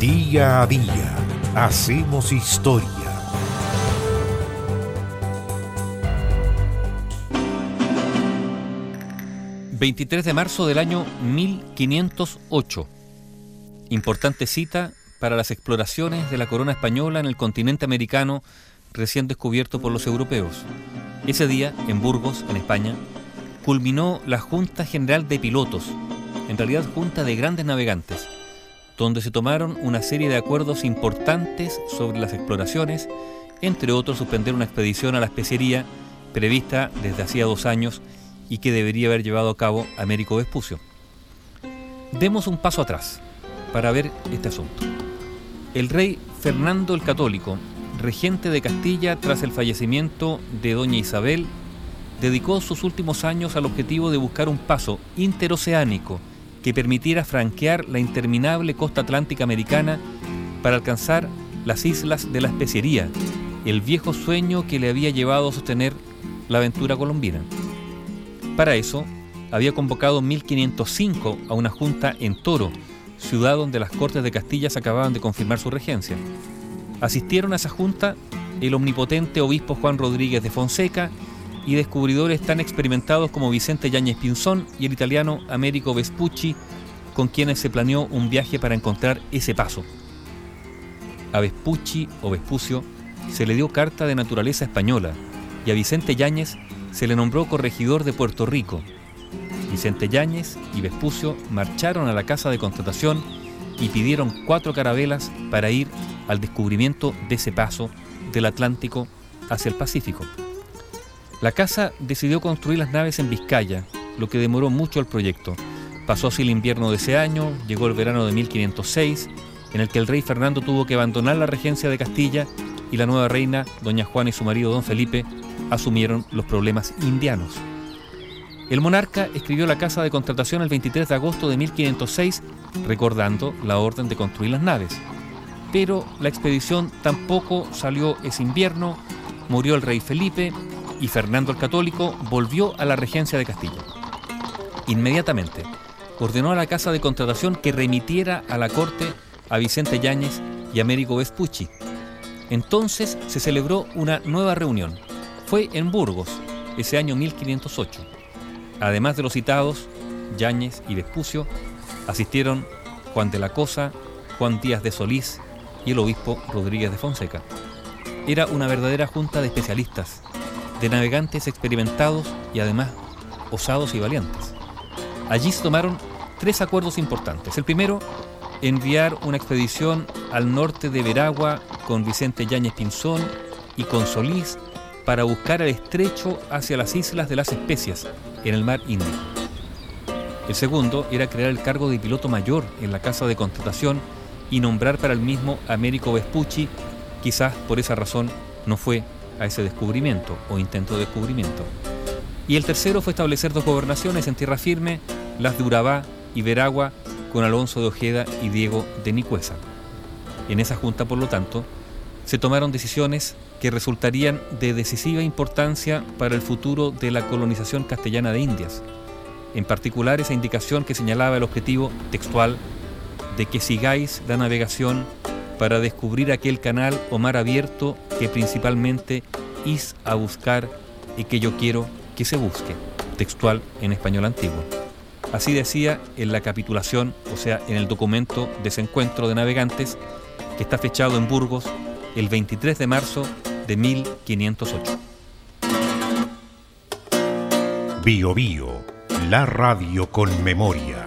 Día a día hacemos historia. ...23 de marzo del año 1508... ...importante cita para las exploraciones de la corona española en el continente americano recién descubierto por los europeos. Ese día, en Burgos, en España, culminó la Junta General de Pilotos, en realidad Junta de Grandes Navegantes, donde se tomaron una serie de acuerdos importantes sobre las exploraciones, entre otros suspender una expedición a la especería prevista desde hacía dos años y que debería haber llevado a cabo Américo Vespucio. Demos un paso atrás para ver este asunto. El rey Fernando el Católico, regente de Castilla tras el fallecimiento de doña Isabel, dedicó sus últimos años al objetivo de buscar un paso interoceánico que permitiera franquear la interminable costa atlántica americana para alcanzar las islas de la especiería, el viejo sueño que le había llevado a sostener la aventura colombina. Para eso, había convocado en 1505 a una junta en Toro, ciudad donde las Cortes de Castilla acababan de confirmar su regencia. Asistieron a esa junta el omnipotente obispo Juan Rodríguez de Fonseca y descubridores tan experimentados como Vicente Yáñez Pinzón y el italiano Américo Vespucci, con quienes se planeó un viaje para encontrar ese paso. A Vespucci o Vespucio se le dio carta de naturaleza española y a Vicente Yáñez se le nombró corregidor de Puerto Rico, Vicente Yáñez y Vespucio marcharon a la casa de contratación y pidieron cuatro carabelas para ir al descubrimiento de ese paso del Atlántico hacia el Pacífico. La casa decidió construir las naves en Vizcaya, lo que demoró mucho el proyecto. Pasó así el invierno de ese año, llegó el verano de 1506, en el que el rey Fernando tuvo que abandonar la regencia de Castilla y la nueva reina, doña Juana y su marido don Felipe, asumieron los problemas indianos. El monarca escribió la casa de contratación el 23 de agosto de 1506, recordando la orden de construir las naves. Pero la expedición tampoco salió ese invierno, murió el rey Felipe y Fernando el Católico volvió a la regencia de Castilla. Inmediatamente ordenó a la casa de contratación que remitiera a la corte a Vicente Yáñez y Américo Vespucci. Entonces se celebró una nueva reunión. Fue en Burgos, ese año 1508. Además de los citados, Yáñez y Vespucio, asistieron Juan de la Cosa, Juan Díaz de Solís y el obispo Rodríguez de Fonseca. Era una verdadera junta de especialistas, de navegantes experimentados y además osados y valientes. Allí se tomaron tres acuerdos importantes. El primero, enviar una expedición al norte de Veragua con Vicente Yáñez Pinzón y con Solís para buscar el estrecho hacia las islas de las especias, en el mar Índico. El segundo era crear el cargo de piloto mayor en la casa de contratación y nombrar para el mismo Américo Vespucci, quizás por esa razón no fue a ese descubrimiento o intento de descubrimiento. Y el tercero fue establecer dos gobernaciones en tierra firme, las de Urabá y Veragua, con Alonso de Ojeda y Diego de Nicuesa. En esa junta, por lo tanto, se tomaron decisiones que resultarían de decisiva importancia para el futuro de la colonización castellana de Indias. En particular esa indicación que señalaba el objetivo textual de que sigáis la navegación para descubrir aquel canal o mar abierto que principalmente is a buscar y que yo quiero que se busque, textual en español antiguo. Así decía en la capitulación, o sea, en el documento de ese encuentro de navegantes, que está fechado en Burgos el 23 de marzo de 1508. Bio Bio, la radio con memoria.